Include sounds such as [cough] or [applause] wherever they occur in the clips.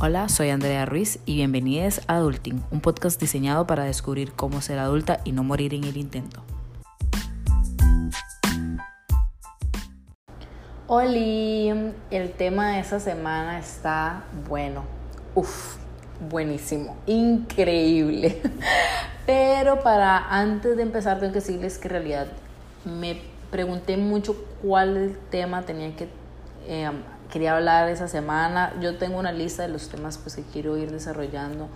Hola, soy Andrea Ruiz y bienvenidos a Adulting, un podcast diseñado para descubrir cómo ser adulta y no morir en el intento. Hola, el tema de esta semana está bueno. Uf, buenísimo, increíble. [laughs] Pero para antes de empezar tengo que decirles que en realidad me pregunté mucho cuál tema tenía que eh, quería hablar esa semana. Yo tengo una lista de los temas pues, que quiero ir desarrollando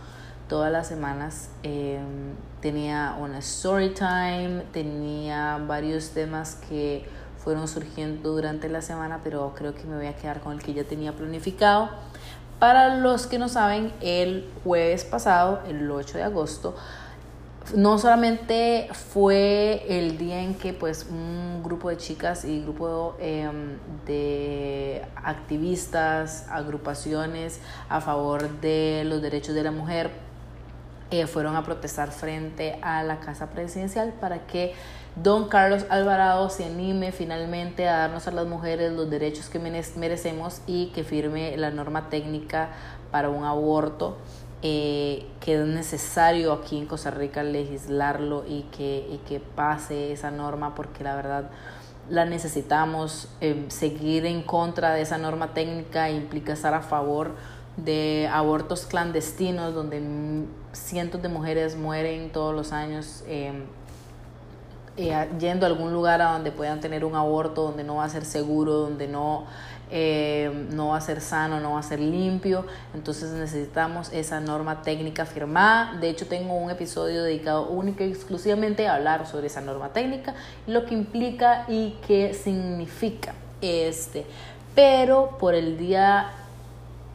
todas las semanas. Em, tenía una story time, tenía varios temas que fueron surgiendo durante la semana, pero creo que me voy a quedar con el que ya tenía planificado. Para los que no saben, el jueves pasado, el 8 de agosto, no solamente fue el día en que pues un grupo de chicas y grupo em, de activistas, agrupaciones a favor de los derechos de la mujer eh, fueron a protestar frente a la casa presidencial para que don Carlos Alvarado se anime finalmente a darnos a las mujeres los derechos que merecemos y que firme la norma técnica para un aborto eh, que es necesario aquí en Costa Rica legislarlo y que, que pase esa norma porque la verdad la necesitamos. Eh, seguir en contra de esa norma técnica implica estar a favor de abortos clandestinos donde cientos de mujeres mueren todos los años. Eh, yendo a algún lugar a donde puedan tener un aborto, donde no va a ser seguro, donde no eh, no va a ser sano, no va a ser limpio, entonces necesitamos esa norma técnica firmada. De hecho, tengo un episodio dedicado único y exclusivamente a hablar sobre esa norma técnica, lo que implica y qué significa este. Pero por el día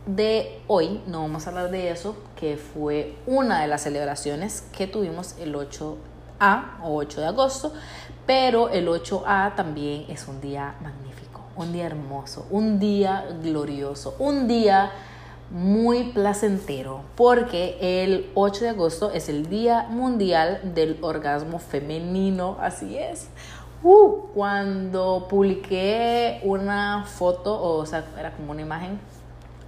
de hoy no vamos a hablar de eso, que fue una de las celebraciones que tuvimos el 8A o 8 de agosto, pero el 8A también es un día magnífico un día hermoso, un día glorioso, un día muy placentero, porque el 8 de agosto es el Día Mundial del Orgasmo Femenino, así es. Uh, cuando publiqué una foto, o, sea, era como una imagen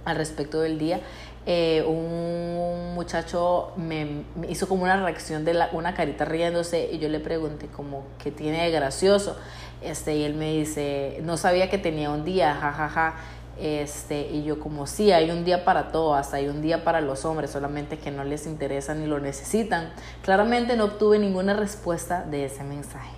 al respecto del día, eh, un muchacho me, hizo como una reacción de una carita riéndose y yo le pregunté como, ¿qué tiene de gracioso? Este, y él me dice, no sabía que tenía un día, jajaja. Ja, ja. Este, y yo como, sí, hay un día para todas, hay un día para los hombres, solamente que no les interesa ni lo necesitan. Claramente no obtuve ninguna respuesta de ese mensaje.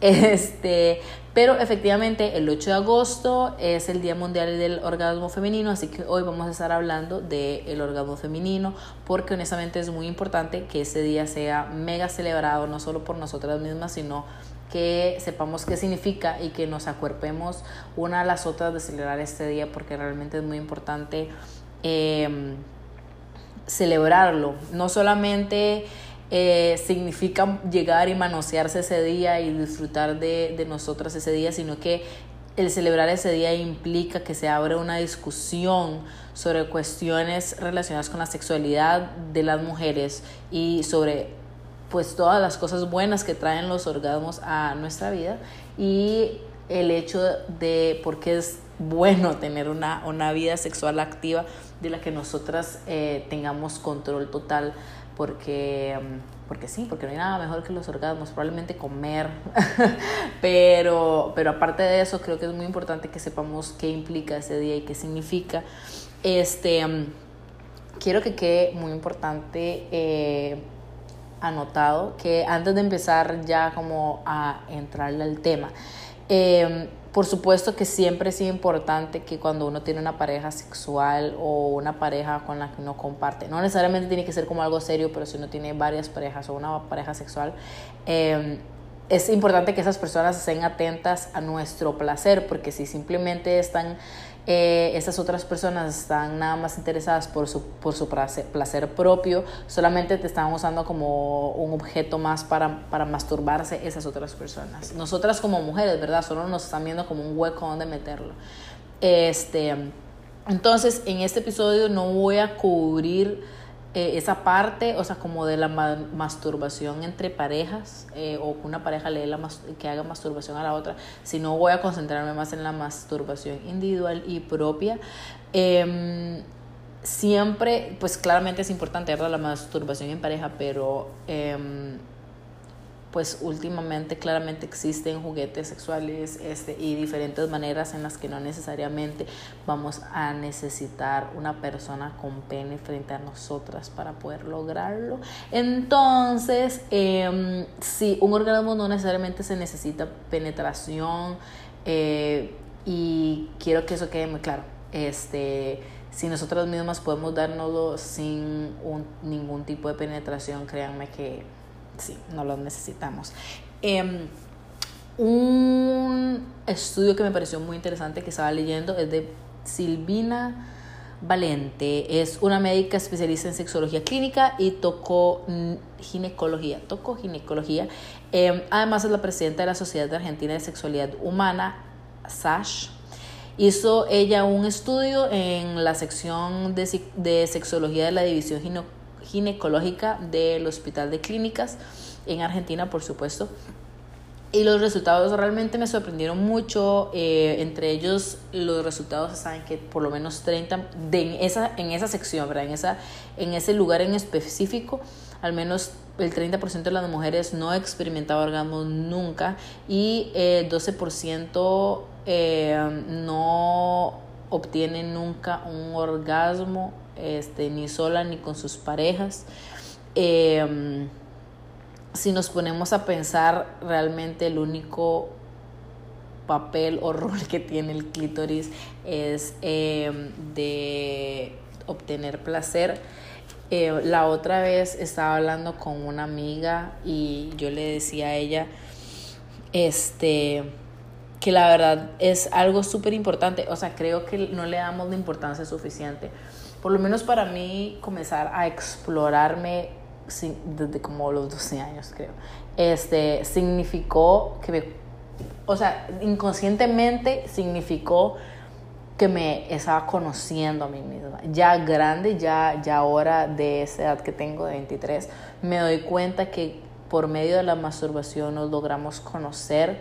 Este, pero efectivamente el 8 de agosto es el Día Mundial del Orgasmo Femenino, así que hoy vamos a estar hablando del orgasmo femenino, porque honestamente es muy importante que ese día sea mega celebrado, no solo por nosotras mismas, sino que sepamos qué significa y que nos acuerpemos una a las otras de celebrar este día porque realmente es muy importante em, celebrarlo. No solamente eh, significa llegar y manosearse ese día y disfrutar de, de nosotras ese día, sino que el celebrar ese día implica que se abre una discusión sobre cuestiones relacionadas con la sexualidad de las mujeres y sobre pues todas las cosas buenas que traen los orgasmos a nuestra vida y el hecho de por qué es bueno tener una, una vida sexual activa de la que nosotras eh, tengamos control total porque, porque sí, porque no hay nada mejor que los orgasmos, probablemente comer, [laughs] pero, pero aparte de eso creo que es muy importante que sepamos qué implica ese día y qué significa. Este, quiero que quede muy importante eh, anotado que antes de empezar ya como a entrarle al tema, em, por supuesto que siempre es importante que cuando uno tiene una pareja sexual o una pareja con la que uno comparte, no necesariamente tiene que ser como algo serio, pero si uno tiene varias parejas o una pareja sexual, eh, es importante que esas personas estén atentas a nuestro placer, porque si simplemente están, eh, esas otras personas están nada más interesadas por su, por su placer, propio, solamente te están usando como un objeto más para, para masturbarse esas otras personas. Nosotras como mujeres, ¿verdad? Solo nos están viendo como un hueco donde meterlo. Este, entonces, en este episodio no voy a cubrir eh, esa parte, o sea, como de la masturbación entre parejas, eh, o que una pareja le la que haga masturbación a la otra, sino voy a concentrarme más en la masturbación individual y propia. Em, siempre, pues claramente es importante ¿verdad? la masturbación en pareja, pero em, pues últimamente claramente existen juguetes sexuales este, y diferentes maneras en las que no necesariamente vamos a necesitar una persona con pene frente a nosotras para poder lograrlo. Entonces, eh, sí, un orgasmo no necesariamente se necesita penetración eh, y quiero que eso quede muy claro. Este, si nosotras mismas podemos dárnoslo sin ningún tipo de penetración, créanme que sí, no lo necesitamos. Em, un estudio que me pareció muy interesante que estaba leyendo es de Silvina Valente. Es una médica especialista en sexología clínica y tocó ginecología. Tocó ginecología. Em, además es la presidenta de la Sociedad Argentina de Sexualidad Humana, SASH. Hizo ella un estudio en la sección de, de sexología de la División Ginecológica del Hospital de Clínicas en Argentina, por supuesto. Y los resultados realmente me sorprendieron mucho. Eh, entre ellos, los resultados saben que por lo menos 30 de en esa, en esa sección, ¿verdad? En, esa, en ese lugar en específico, al menos el 30% de las mujeres no experimentaba orgasmos nunca y el eh, 12% eh, no obtienen nunca un orgasmo este, ni sola ni con sus parejas. Em, si nos ponemos a pensar, realmente el único papel o [laughs] rol que tiene el clítoris es em, de obtener placer. Eh, la otra vez estaba hablando con una amiga y yo le decía a ella, este, que la verdad es algo súper importante, o sea, creo que no le damos la importancia suficiente por lo menos para mí, comenzar a explorarme desde como los 12 años, creo. Este, significó que me, o sea, inconscientemente significó que me estaba conociendo a mí misma. Ya grande, ya, ya ahora de esa edad que tengo, de 23, me doy cuenta que por medio de la masturbación nos logramos conocer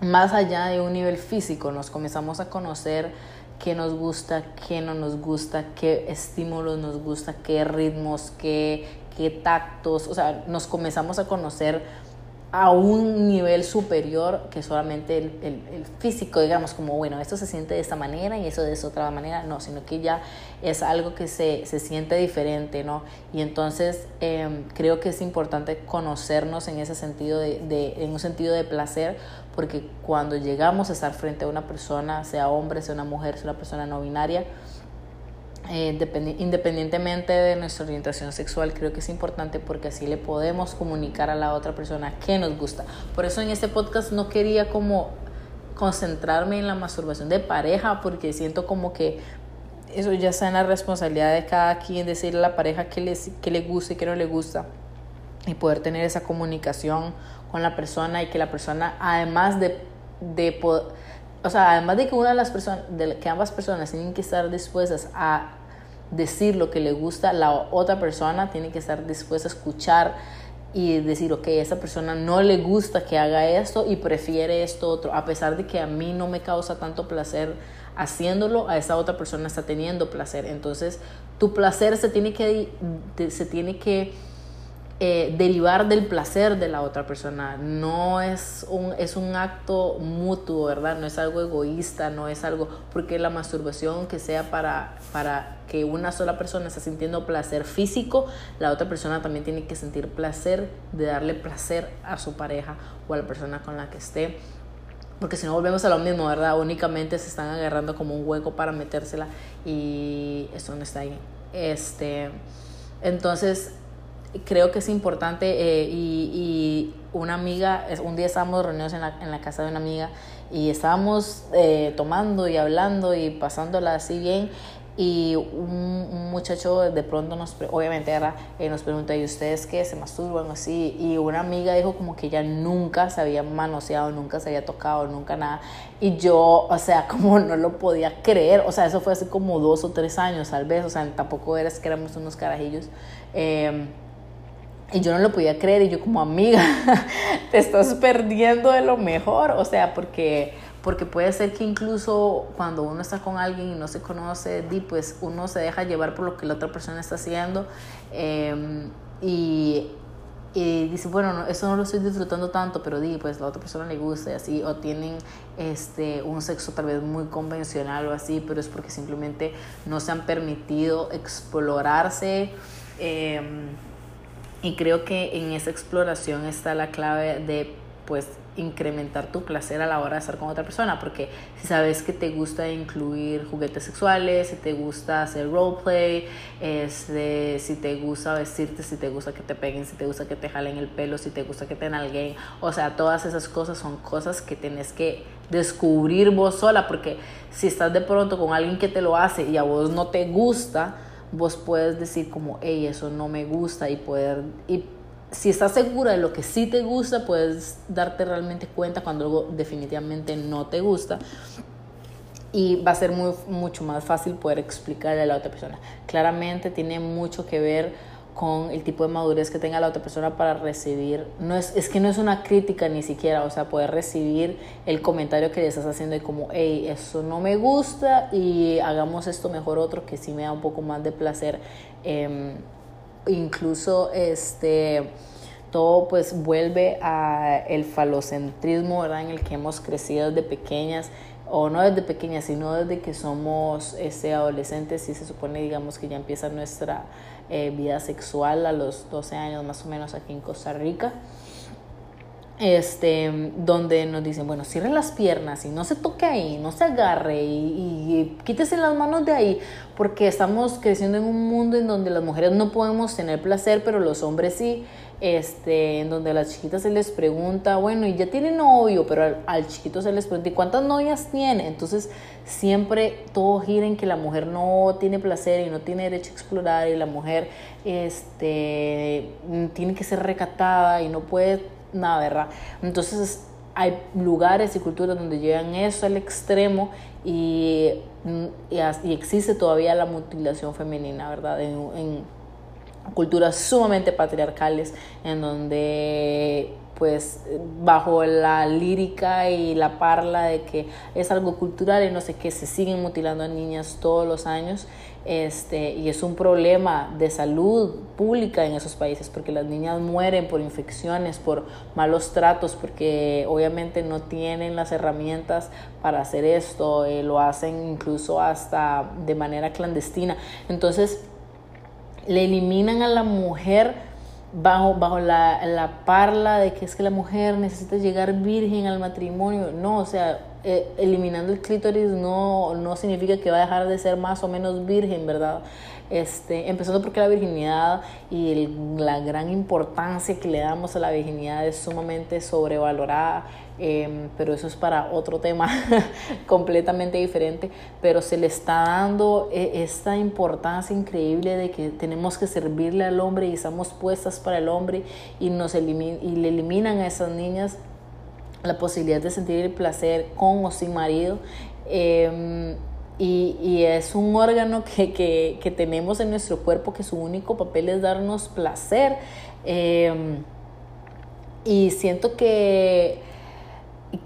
más allá de un nivel físico, nos comenzamos a conocer qué nos gusta, qué no nos gusta, qué estímulos nos gusta, qué ritmos, qué, qué tactos, o sea, nos comenzamos a conocer a un nivel superior que solamente el, el, físico, digamos, como, bueno, esto se siente de esta manera y eso de esa otra manera, no, sino que ya es algo que se, se siente diferente, ¿no? Y entonces em, creo que es importante conocernos en ese sentido, de, de, en un sentido de placer, porque cuando llegamos a estar frente a una persona, sea hombre, sea una mujer, sea una persona no binaria, eh, independientemente de nuestra orientación sexual, creo que es importante porque así le podemos comunicar a la otra persona que nos gusta. Por eso en este podcast no quería como concentrarme en la masturbación de pareja porque siento como que eso ya está en la responsabilidad de cada quien decirle a la pareja qué le, qué le gusta y qué no le gusta y poder tener esa comunicación con la persona y que la persona además de, de o sea, además de que una de las personas, de que ambas personas tienen que estar dispuestas a decir lo que le gusta, la otra persona tiene que estar dispuesta a escuchar y decir, ok, a esa persona no le gusta que haga esto y prefiere esto otro, a pesar de que a mí no me causa tanto placer haciéndolo, a esa otra persona está teniendo placer. Entonces, tu placer se tiene que, se tiene que eh, derivar del placer de la otra persona. No es un, es un acto mutuo, ¿verdad? No es algo egoísta, no es algo, porque la masturbación que sea para, para que una sola persona esté sintiendo placer físico, la otra persona también tiene que sentir placer de darle placer a su pareja o a la persona con la que esté. Porque si no volvemos a lo mismo, ¿verdad? Únicamente se están agarrando como un hueco para metérsela y eso no está ahí. Este, entonces, creo que es importante eh, y, una amiga, un día estábamos reunidos en la, en la casa de una amiga y estábamos eh, tomando y hablando y pasándola así bien y un, muchacho de pronto nos, obviamente era, eh, nos pregunta, ¿y ustedes qué? ¿Se masturban así? Y una amiga dijo como que ella nunca se había manoseado, nunca se había tocado, nunca nada. Y yo, o sea, [laughs] como no lo podía creer, o sea, eso fue hace como dos o tres años tal vez, o sea, tampoco eres que éramos unos carajillos. Eh, y yo no lo podía creer y yo como amiga, [laughs] te estás perdiendo de lo mejor, o sea, porque porque puede ser que incluso cuando uno está con alguien y no se conoce, pues uno se deja llevar por lo que la otra persona está haciendo em, y, y, dice, bueno, no, eso no lo estoy disfrutando tanto, pero di, pues la otra persona le gusta y así, o tienen este, un sexo tal vez muy convencional o así, pero es porque simplemente no se han permitido explorarse. Eh, y creo que en esa exploración está la clave de pues incrementar tu placer a la hora de estar con otra persona, porque si sabes que te gusta incluir juguetes sexuales, si te gusta hacer roleplay, este, si te gusta vestirte, si te gusta que te peguen, si te gusta que te jalen el pelo, si te gusta que te nalguen, o sea, todas esas cosas son cosas que tienes que descubrir vos sola, porque si estás de pronto con alguien que te lo hace y a vos no te gusta, vos puedes decir como, hey, eso no me gusta y poder, y si estás segura de lo que sí te gusta, puedes darte realmente cuenta cuando algo definitivamente no te gusta y va a ser muy, mucho más fácil poder explicarle a la otra persona. Claramente tiene mucho que ver con el tipo de madurez que tenga la otra persona para recibir, no es, es que no es una crítica ni siquiera, o sea, poder recibir el comentario que le estás haciendo y como, hey, eso no me gusta y hagamos esto mejor otro que sí me da un poco más de placer. Em, incluso este todo pues vuelve a el falocentrismo, ¿verdad? En el que hemos crecido desde pequeñas o no desde pequeñas, sino desde que somos este, adolescentes y se supone, digamos, que ya empieza nuestra eh, vida sexual a los 12 años más o menos aquí en Costa Rica. Este, donde nos dicen, bueno, cierre las piernas y no se toque ahí, no se agarre y, y, quítese las manos de ahí, porque estamos creciendo en un mundo en donde las mujeres no podemos tener placer, pero los hombres sí este, en donde a las chiquitas se les pregunta, bueno, y ya tiene novio, pero al, chiquito se les pregunta, ¿y cuántas novias tiene? Entonces, siempre todo gira en que la mujer no tiene placer y no tiene derecho a explorar y la mujer este, tiene que ser recatada y no puede nada, ¿verdad? Entonces, hay lugares y culturas donde llegan eso al extremo y, y, existe todavía la mutilación femenina, ¿verdad? en culturas sumamente patriarcales en donde pues bajo la lírica y la parla de que es algo cultural y no sé qué, se siguen mutilando a niñas todos los años este, y es un problema de salud pública en esos países porque las niñas mueren por infecciones, por malos tratos, porque obviamente no tienen las herramientas para hacer esto, eh, lo hacen incluso hasta de manera clandestina. Entonces, le eliminan a la mujer bajo, bajo la, la, parla de que es que la mujer necesita llegar virgen al matrimonio. No, o sea, eh, eliminando el clítoris no, no significa que va a dejar de ser más o menos virgen, ¿verdad? Este, empezando porque la virginidad y la gran importancia que le damos a la virginidad es sumamente sobrevalorada, em, pero eso es para otro tema [laughs] completamente diferente, pero se le está dando e, esta importancia increíble de que tenemos que servirle al hombre y estamos puestas para el hombre y, nos y le eliminan a esas niñas la posibilidad de sentir el placer con o sin marido. Eh, y, y, es un órgano que, que, que, tenemos en nuestro cuerpo que su único papel es darnos placer. Eh, y siento que,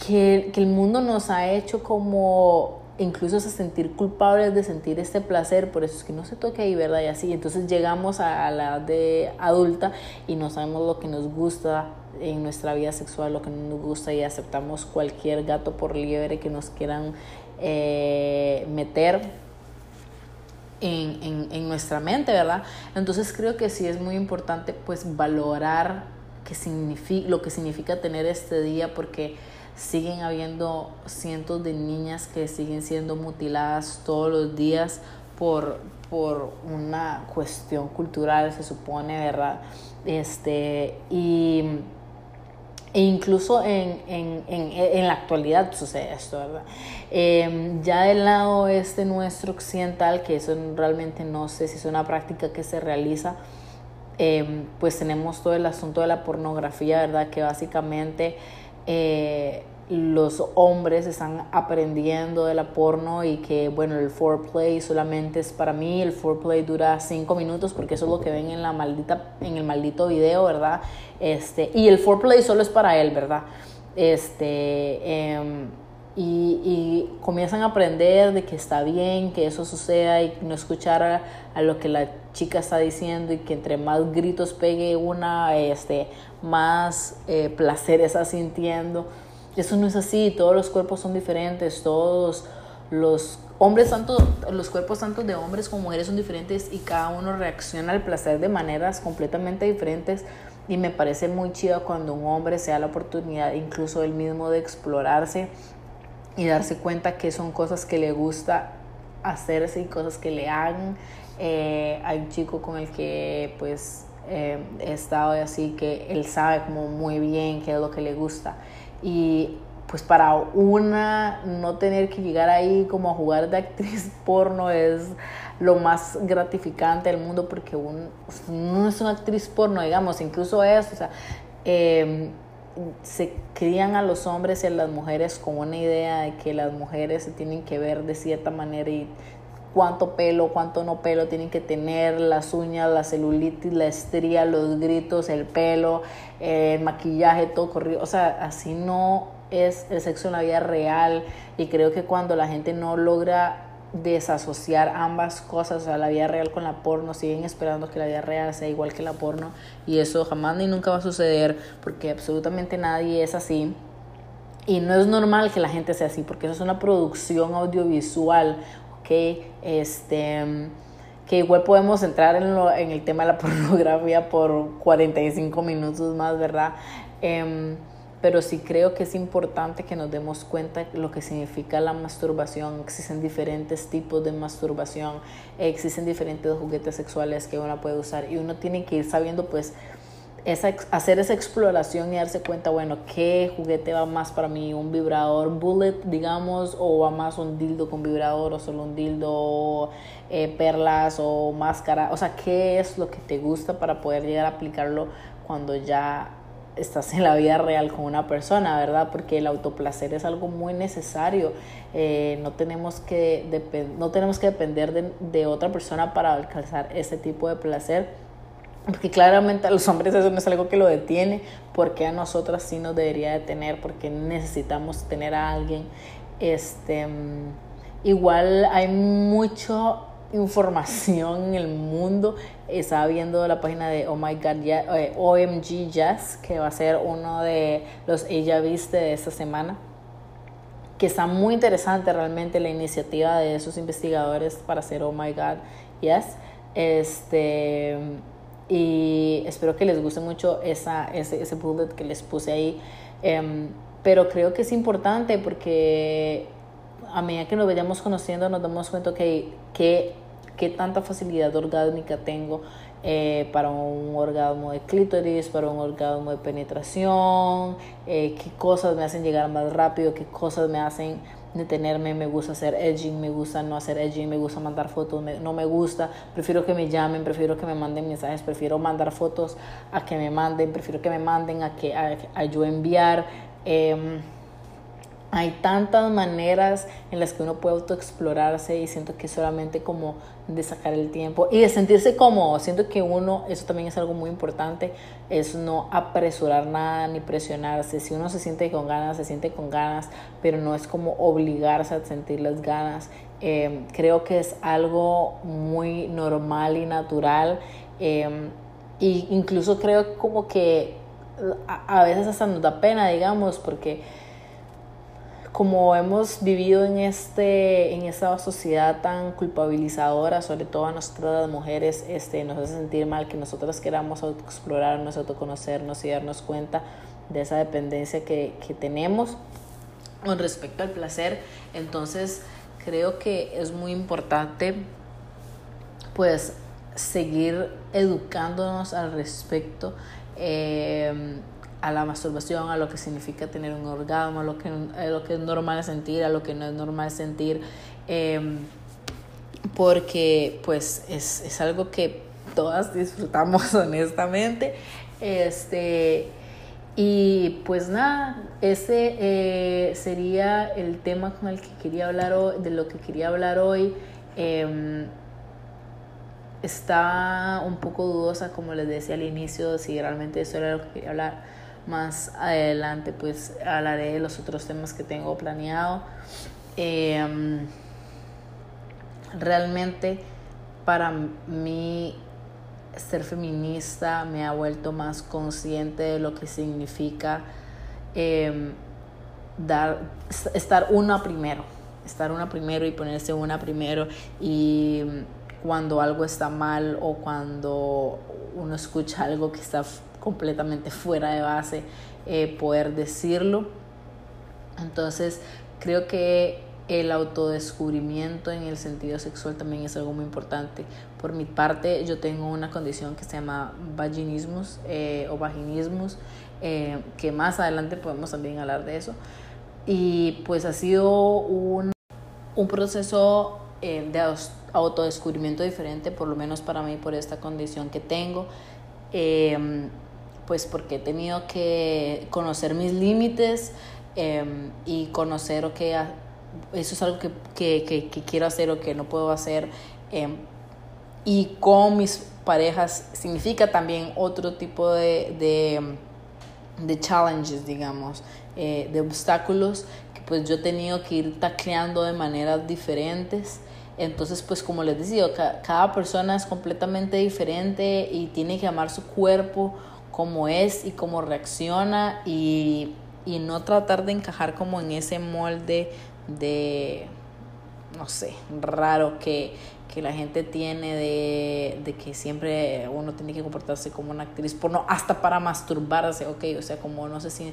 que, que, el mundo nos ha hecho como incluso a sentir culpables de sentir este placer, por eso es que no se toque ahí, ¿verdad? Y así, entonces llegamos a la edad de adulta y no sabemos lo que nos gusta en nuestra vida sexual, lo que no nos gusta y aceptamos cualquier gato por liebre que nos quieran eh, meter en, en, nuestra mente, ¿verdad? Entonces creo que sí es muy importante pues valorar significa, lo que significa tener este día porque siguen habiendo cientos de niñas que siguen siendo mutiladas todos los días por, por una cuestión cultural, se supone, ¿verdad? Este, y e incluso en, en, en, en, la actualidad sucede esto, ¿verdad? Em, ya del lado este nuestro occidental, que eso realmente no sé si es una práctica que se realiza, em, pues tenemos todo el asunto de la pornografía, ¿verdad? Que básicamente eh, los hombres están aprendiendo de la porno y que, bueno, el foreplay solamente es para mí, el foreplay dura cinco minutos porque eso es lo que ven en la maldita, en el maldito video, ¿verdad? Este, y el foreplay solo es para él, ¿verdad? Este, em, y, comienzan a aprender de que está bien que eso suceda y no escuchar a, lo que la chica está diciendo y que entre más gritos pegue una, este, más eh, placer está sintiendo. Eso no es así, todos los cuerpos son diferentes, todos los hombres, tanto los cuerpos tanto de hombres como mujeres son diferentes y cada uno reacciona al placer de maneras completamente diferentes y me parece muy chido cuando un hombre se da la oportunidad incluso él mismo de explorarse y darse cuenta que son cosas que le gusta hacerse y cosas que le hagan. Eh, hay un chico con el que pues eh, he estado así que él sabe como muy bien qué es lo que le gusta y pues para una no tener que llegar ahí como a jugar de actriz [laughs] porno es lo más gratificante del mundo porque uno no es una actriz porno, digamos, incluso eso, o sea, eh, se crían a los hombres y a las mujeres con una idea de que las mujeres se tienen que ver de cierta manera y cuánto pelo, cuánto no pelo tienen que tener, las uñas, la celulitis, la estría, los gritos, el pelo, el maquillaje, todo corrido. O sea, así no es el sexo en la vida real y creo que cuando la gente no logra desasociar ambas cosas, o sea, la vida real con la porno, siguen esperando que la vida real sea igual que la porno y eso jamás ni nunca va a suceder porque absolutamente nadie es así. Y no es normal que la gente sea así porque eso es una producción audiovisual, Este, que igual podemos entrar en, lo, en el tema de la [laughs] pornografía por 45 minutos más, ¿verdad? Eh, pero sí creo que es importante que nos demos cuenta de lo que significa la masturbación. Existen diferentes tipos de masturbación, existen diferentes juguetes sexuales que uno puede usar y uno tiene que ir sabiendo pues esa, hacer esa exploración y darse cuenta, bueno, qué juguete va más para mí, un vibrador bullet, digamos, o va más un dildo con vibrador, o solo un dildo, eh, perlas o máscara, o sea, qué es lo que te gusta para poder llegar a aplicarlo cuando ya estás en la vida real con una persona, ¿verdad? Porque el autoplacer es algo muy necesario. Eh, no, tenemos que no tenemos que depender de, de, otra persona para alcanzar ese tipo de placer. Porque claramente a los hombres eso no es algo que lo detiene, porque a nosotras sí nos debería detener, porque necesitamos tener a alguien. Este, igual hay mucho información en el mundo. Estaba viendo la página de Oh My God, eh, OMG Jazz, que va a ser uno de los Ella Viste de esta semana. Que está muy interesante realmente la iniciativa de esos investigadores para hacer Oh My God, Yes. Este, y espero que les guste mucho esa, ese, ese bullet que les puse ahí. Em, pero creo que es importante porque a medida que nos vayamos conociendo nos damos cuenta que, que qué tanta facilidad orgánica tengo eh, para un orgasmo de clítoris, para un orgasmo de penetración, eh, qué cosas me hacen llegar más rápido, qué cosas me hacen detenerme, me gusta hacer edging, me gusta no hacer edging, me gusta mandar fotos, no me gusta, prefiero que me llamen, prefiero que me manden mensajes, prefiero mandar fotos a que me manden, prefiero que me manden a que a, yo enviar. Em, hay tantas maneras en las que uno puede autoexplorarse y siento que solamente como de sacar el tiempo y de sentirse cómodo. Siento que uno, eso también es algo muy importante, es no apresurar nada ni presionarse. Si uno se siente con ganas, se siente con ganas, pero no es como obligarse a sentir las ganas. Em, creo que es algo muy normal y natural. Eh, y incluso creo como que a, a veces hasta nos da pena, digamos, porque como hemos vivido en, este, en esta sociedad tan culpabilizadora, sobre todo a nosotras mujeres, este, nos hace sentir mal que nosotras queramos autoexplorarnos, autoconocernos y darnos cuenta de esa dependencia que, que tenemos con respecto al placer. Entonces, creo que es muy importante, pues, seguir educándonos al respecto. Eh, a la masturbación, a lo que significa tener un orgasmo, a lo que, a lo que es normal sentir, a lo que no es normal sentir, em, porque pues es, es, algo que todas disfrutamos [laughs] honestamente. Este, y pues nada, ese eh, sería el tema con el que quería hablar hoy, de lo que quería hablar hoy. Eh, está un poco dudosa, como les decía al inicio, si realmente eso era lo que quería hablar más adelante pues hablaré de los otros temas que tengo planeado. Em, realmente para mí ser feminista me ha vuelto más consciente de lo que significa em, dar, estar una primero, estar una primero y ponerse una primero y cuando algo está mal o cuando uno escucha algo que está completamente fuera de base, eh, poder decirlo. Entonces, creo que el autodescubrimiento en el sentido sexual también es algo muy importante. Por mi parte, yo tengo una condición que se llama vaginismus eh, o vaginismus, eh, que más adelante podemos también hablar de eso. Y pues ha sido un, un proceso eh, de autodescubrimiento diferente, por lo menos para mí, por esta condición que tengo. Pues porque he tenido que conocer mis límites em, y conocer o que eso es algo que, que, que, quiero hacer o que no puedo hacer. Em, y con mis parejas significa también otro tipo de, de, de challenges, digamos, eh, de obstáculos que pues yo he tenido que ir tacleando de maneras diferentes. Entonces, pues como les decía, cada persona es completamente diferente y tiene que amar su cuerpo como es y cómo reacciona y, y no tratar de encajar como en ese molde de, no sé, raro que, que la gente tiene de, de, que siempre uno tiene que comportarse como una actriz porno, hasta para masturbarse, ok, o sea, como no sé si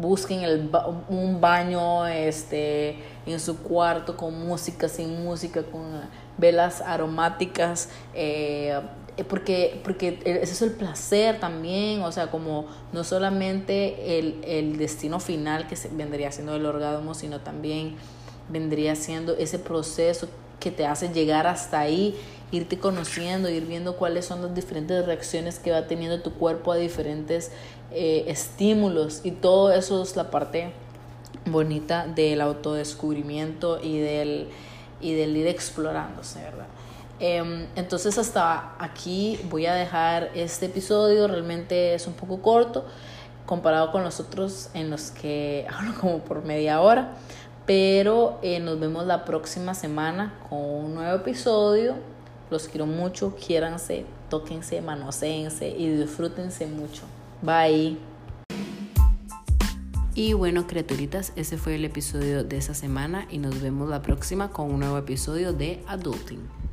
busquen el, un baño este, en su cuarto con música, sin música, con velas aromáticas, eh, porque, porque ese es el placer también, o sea, como no solamente el, el destino final que se, vendría siendo el orgasmo, sino también vendría siendo ese proceso que te hace llegar hasta ahí, irte conociendo, ir viendo cuáles son las diferentes reacciones que va teniendo tu cuerpo a diferentes eh, estímulos y todo eso es la parte bonita del autodescubrimiento y del, y del ir explorándose, ¿verdad? Em, entonces hasta aquí voy a dejar este episodio, realmente es un poco corto comparado con los otros en los que [laughs] hablo como por media hora, pero eh, nos vemos la próxima semana con un nuevo episodio. Los quiero mucho, quiéranse, tóquense, manoseense y disfrútense mucho. Bye. Y bueno, criaturitas, ese fue el episodio de esta semana y nos vemos la próxima con un nuevo episodio de Adulting.